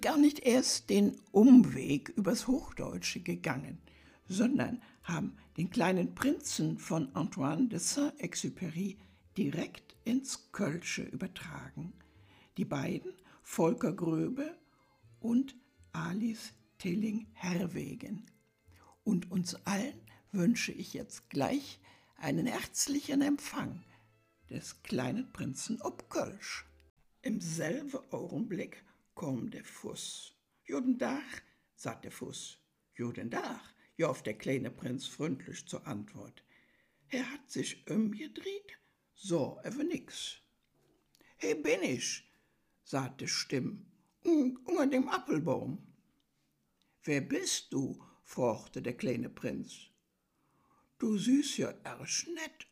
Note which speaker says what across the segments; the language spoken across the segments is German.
Speaker 1: gar nicht erst den Umweg übers Hochdeutsche gegangen, sondern haben den kleinen Prinzen von Antoine de Saint-Exupéry direkt ins Kölsche übertragen. Die beiden, Volker Gröbe und Alice Tilling-Herwegen. Und uns allen wünsche ich jetzt gleich einen herzlichen Empfang des kleinen Prinzen ob Kölsch. Im selben Augenblick kommt der Fuß. Guten Tag, sagt der Fuß. Guten Tag, joff der kleine Prinz freundlich zur Antwort. Er hat sich umgedreht, so aber nix. Hey, bin ich, sagte Stimm, unter dem Apfelbaum. Wer bist du? fragte der kleine Prinz. Du siehst ja erst nett.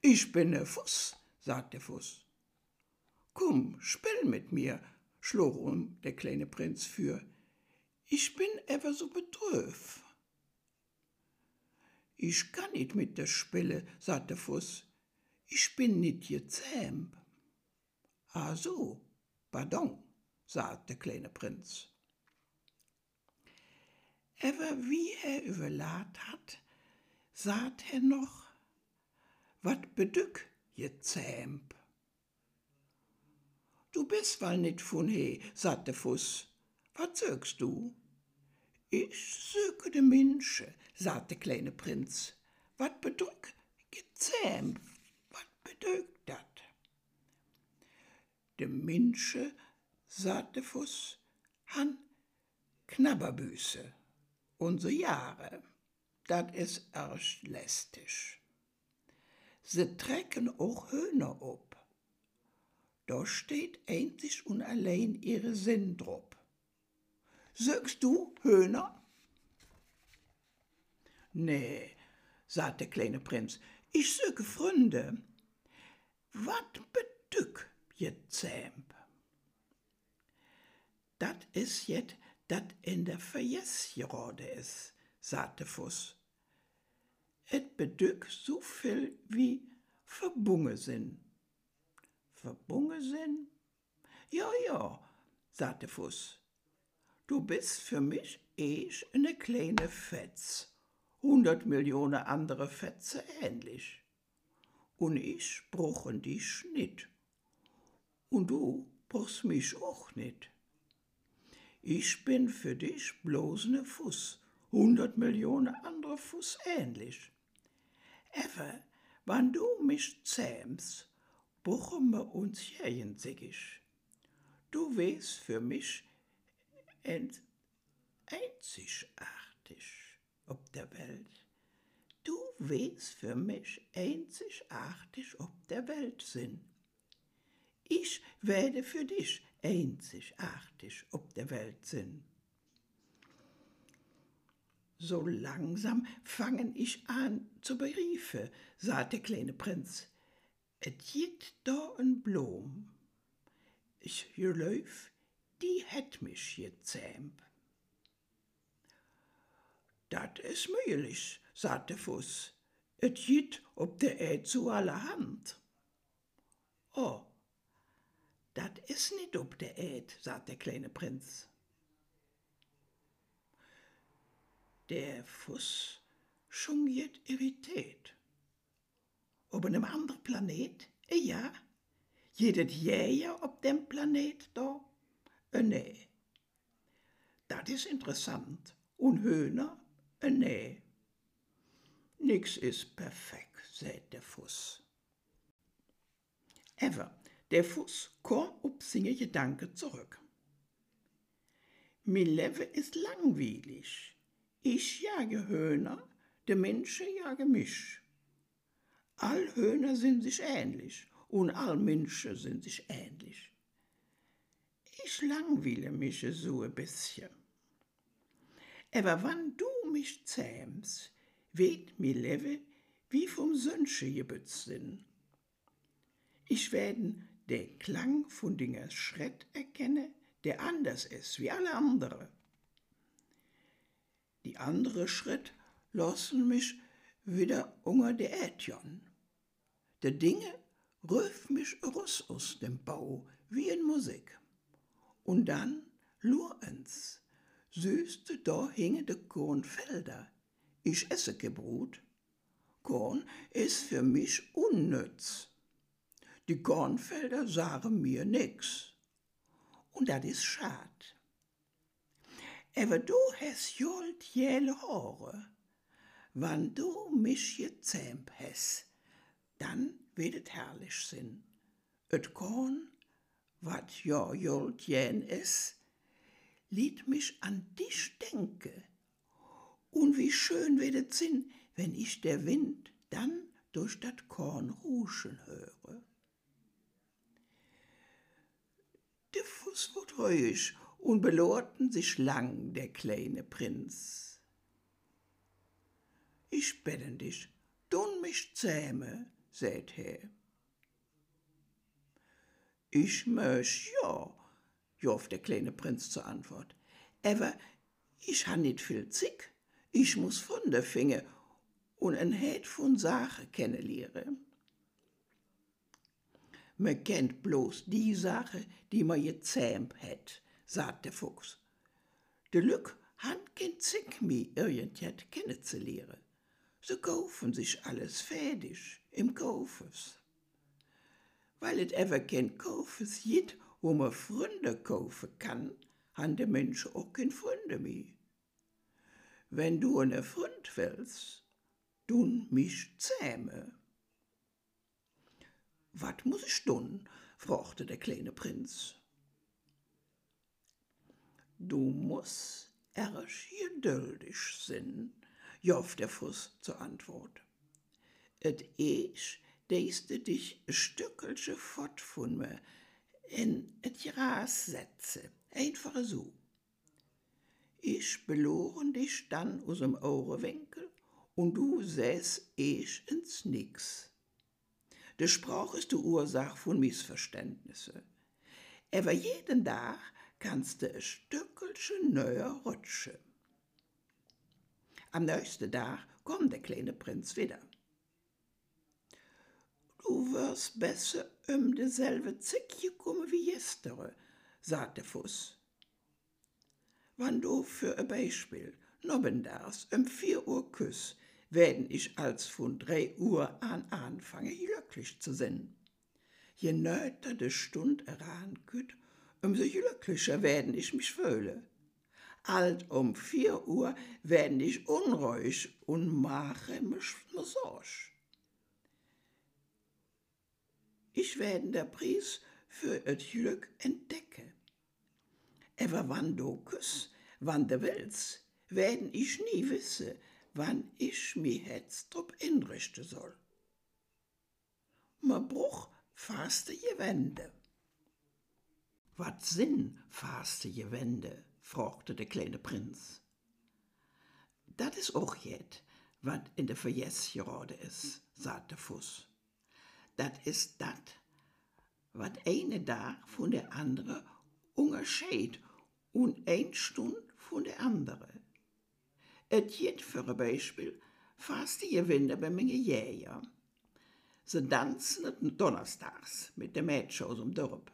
Speaker 1: Ich bin der Fuß, sagte der Fuß. Komm, spiel mit mir, schlug um der kleine Prinz für. Ich bin ever so betrüff. Ich kann nicht mit der Spille, sagte Fuß. Ich bin nicht gezähmt. Ah so, pardon, sagte der kleine Prinz. Aber wie er überlaht hat, sagt er noch, wat bedück gezähmt. Du bist wohl nicht von he, sagt der Fuß. Was sögst du? Ich söge de Minsche, sagt der kleine Prinz. Wat bedrück gezähmt, wat bedeutet dat? De Minsche, sagt der Fuß, han Knabberbüße, unsere Jahre, dat is erst lästig. Se trecken auch Höhner ob da steht einzig und allein ihre Sinn drop. Sögst du, Höhner? Nee, sagt der kleine Prinz, ich söge Fründe. Wat bedück je Zämp? Dat is jet, dat in der Verjess gerade is, sagte Fuß. Et bedück so viel wie verbunge sind verbunge sind? Ja, ja, sagte Fuß. Du bist für mich ich eine kleine Fetz, hundert Millionen andere Fetze ähnlich. Und ich bruchen dich nicht. Und du brauchst mich auch nicht. Ich bin für dich bloß ne Fuß, hundert Millionen andere Fuß ähnlich. Aber wann du mich zähmst, buchen wir uns herjensickisch. Du wärst für mich einzigartig ob der Welt. Du wärst für mich einzigartig ob der Welt sind. Ich werde für dich einzigartig ob der Welt sind. So langsam fangen ich an zu beriefe, sagte der kleine Prinz. Et jiet da een Blom. Ich gelöf, die het mich gezähmt. Dat is möglich, sagte Fuß. Et jiet ob der Ä zu allerhand. Oh, dat is nicht ob der Äd, sagt der kleine Prinz. Der Fuß schungiert irritiert op einem anderen Planet? Ja. Jedet Jäger op dem Planet da? Nee. Dat is interessant. Und Höhner? Nee. Nix ist perfekt, sagt der Fuß. Ever, der Fuß kam op seine Gedanken zurück. Mein Leben ist langweilig. Ich jage Höhner, der Menschen jage mich. All Höhner sind sich ähnlich und all Menschen sind sich ähnlich. Ich langweile mich so ein bisschen. Aber wann du mich zähmst, weht mir Leve wie vom Sönsche gebützt sind. Ich werden den Klang von Dingers Schritt erkenne, der anders ist wie alle andere. Die andere Schritt lassen mich wieder unter der Ätjon. De Dinge rüff mich raus aus dem Bau wie in Musik. Und dann Lorenz, süßte da hinge de Kornfelder. Ich esse Gebrot. Korn ist für mich unnütz. Die Kornfelder sagen mir nix. Und dat is schad. Aber du hast jolt jelle Haare. Wann du mich gezähmt hast, dann wird et herrlich sin. Et Korn, wat ja jolt jen is, liet mich an dich denke. Und wie schön wird es sin, wenn ich der Wind dann durch dat Korn ruschen höre. Der Fuß wird ruhig und belorten sich lang der kleine Prinz. Ich bitten dich, dun mich zähme, sät er. Ich möch ja, joff der kleine Prinz zur Antwort. Aber ich han nit viel Zick, ich muss Funde finge und en Hed von Sache kennenlernen. Me kennt bloß die Sache, die ma gezähmt het, sagt der Fuchs. De Lück han kein Zick mi irgendjet kennenzulernen. Sie kaufen sich alles fertig im Kaufes. Weil et ever kein Kaufes jit, wo man Freunde kaufen kann, han de Mensch auch kein Freunde mehr. Wenn du ne Freund willst, dun mich zähme. Wat muss ich tun? fragte der kleine Prinz. Du musst ersch geduldig sin, joff der Fuß zur Antwort. Et ich deiste dich Stückelsche fort von mir in et Gras setze, einfach so. Ich beloren dich dann aus dem Ohrewinkel und du säß ich ins Nix. Der Sprach ist die Ursache von Missverständnisse. Aber jeden Tag kannst du ein Stückelchen neuer rutsche. Am nächsten Tag kommt der kleine Prinz wieder. Du wirst besser um deselbe Zick gekommen wie gestere, sagt der Fuß. Wann du für ein Beispiel nobben darfst um vier Uhr küss, werden ich als von drei Uhr an anfange glücklich zu sein. Je nöter de Stund eran küt, umso glücklicher werden ich mich fühle. Alt um vier Uhr werden ich unruhig und mache mich Sorge. Ich werde der Preis für et Glück entdecke. Aber wann du küss, wann du willst, werden ich nie wisse, wann ich mi hetz drop inrichten soll. Ma bruch faste Gewände. Wat sinn faste Gewände? Fragte der kleine Prinz. Dat is auch jet, wat in der Verjess gerade is, sagte Fuß. Dat is dat, wat eine Tag von der andere unterscheid und ein Stund von der andere. Et jet für ein Beispiel fast die Gewinde bei Menge Jäger. Sie tanzen donnerstags mit dem Mädchen aus dem Dorf.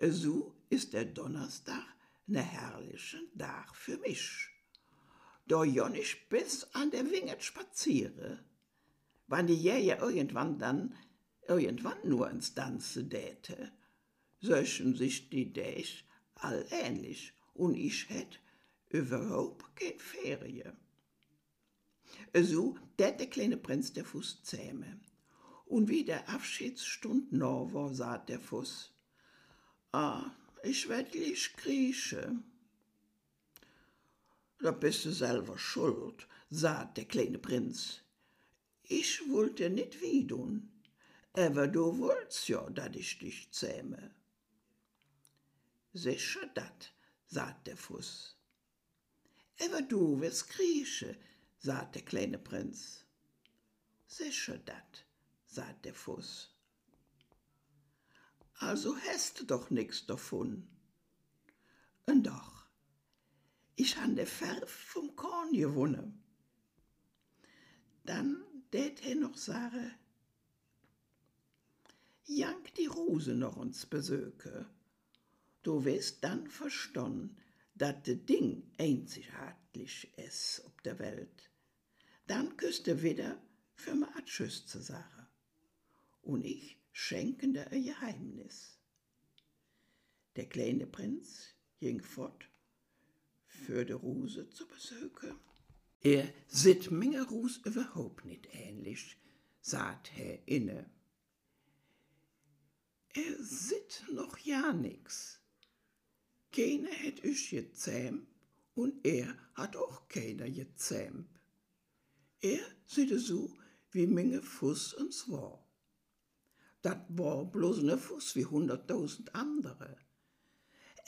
Speaker 1: So ist der Donnerstag ne herrlichen Tag für mich. Da ja nicht bis an der Winget spaziere. Wann die Jäger irgendwann dann, irgendwann nur ins Tanzen däte, söchen sich die Däch all ähnlich und ich hätt überhaupt keine Ferien. So dat der kleine Prinz der Fuß zähme. Und wie der Abschiedsstund nah war, sagt der Fuß, ah, ich werd lich Grieche. Da bist du selber schuld, sagt der kleine Prinz. Ich wollte nicht wie tun, aber du wolltest ja, dat ich dich zähme. Sicher dat, sagt der Fuß. Aber du wirst Grieche, sagt der kleine Prinz. Sicher dat, sagt der Fuß. Also hast du doch nix davon. Und doch, ich han de Färf vom Korn gewonnen. Dann tät er noch sagen, Jank die Rose noch uns besöke. Du wirst dann verstehen, dat de Ding einzigartig ist op der Welt. Dann küsst er wieder für me Tschüss zu sagen. Und ich schenken dir ein Geheimnis. Der kleine Prinz ging fort, für de Ruse zu besuchen. Er sieht Minge Rus überhaupt nicht ähnlich, sagt Herr Inne. Er sieht noch ja nix. Keiner hat ich gezähmt und er hat auch keiner gezähmt. Er sieht so, wie Minge Fuß uns war. Dat war bloß ne Fuß wie hunderttausend andere.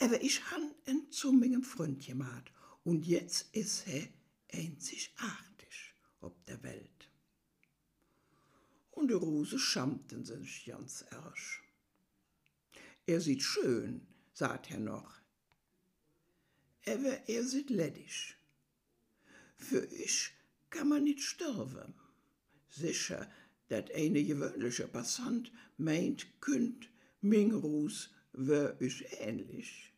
Speaker 1: Aber ich han en zu mingem Freund gemacht und jetzt is er einzigartig ob der Welt. Und die Rose schamten sich ganz ersch. Er sieht schön, sagt er noch. Aber er sieht ledig. Für ich kann man nicht sterben. Sicher, dat eine gewöhnliche Passant meint künnt, Mingrus wär ich ähnlich.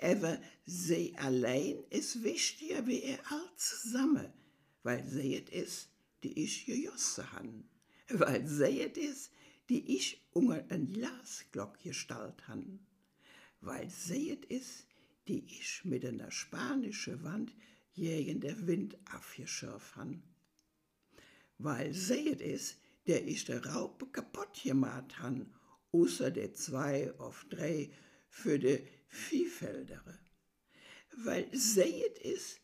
Speaker 1: Aber sie allein ist wichtiger wie er all zusammen, weil sie es ist, die ich gejossen han, weil sie es ist, die ich unter ein Glasglock gestalt han, weil sie es ist, die ich mit einer spanischen Wand gegen der Wind abgeschürft han. Weil sie es ist, der ich der Raupe kaputt gemacht han, außer der zwei auf drei für de Viehfeldere. Weil sie es ist,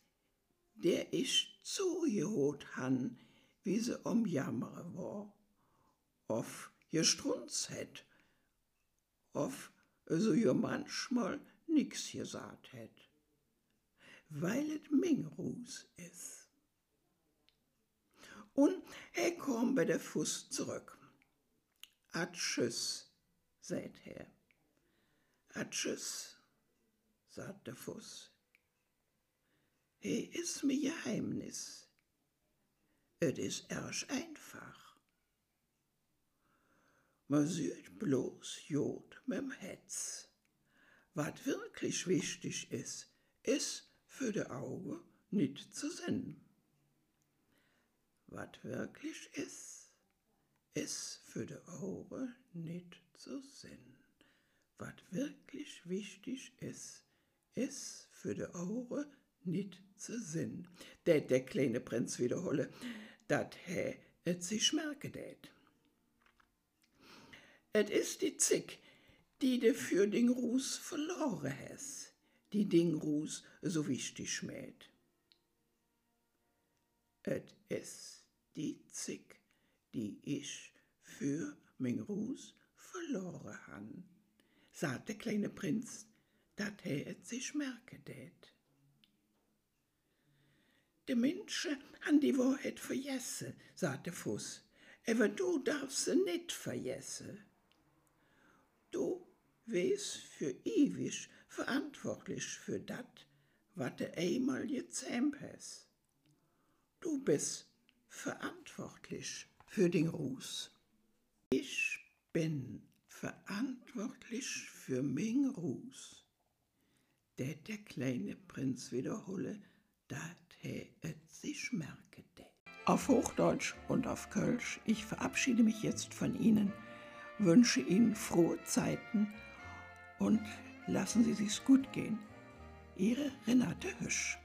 Speaker 1: der ich zugehot han, wie se um Jammere war, of gestrunz het, of so jo manchmal nix gesagt het, weil et Mingrus is. Und er kom bei der Fuß zurück. Atschüss, seht her. Atschüss, sagt der Fuß. He is mir Geheimnis. Et is ersch einfach. Man sieht bloß Jod mit'm Hetz. Wat wirklich wichtig is, is für de Auge nicht zu sehen. Wat wirklich is, is für de Auge nicht zu sehen. Wat wirklich wichtig is, is für de Auge nicht zu sehen. Det der kleine Prinz wiederhole, dat he et sich merke det. Et is die Zick, die de für den Ruß verloren has, die den Ruß so wichtig schmäht. Et is die Zick, die ich für mein Ruß verloren han, sagt der kleine Prinz, dat he et sich merke det. De Menschen han die Wahrheit vergessen, sagt der Fuß, aber du darfst sie nicht vergessen. Du wes für ewig verantwortlich für dat, wat du einmal gezähmt hast. Du bist verantwortlich für den Ruß. Ich bin verantwortlich für mein Ruß. Der der kleine Prinz wiederhole, dat he et sich merke det. Auf Hochdeutsch und auf Kölsch, ich verabschiede mich jetzt von Ihnen wünsche Ihnen frohe Zeiten und lassen Sie sich's gut gehen. Ihre Renate Hüsch.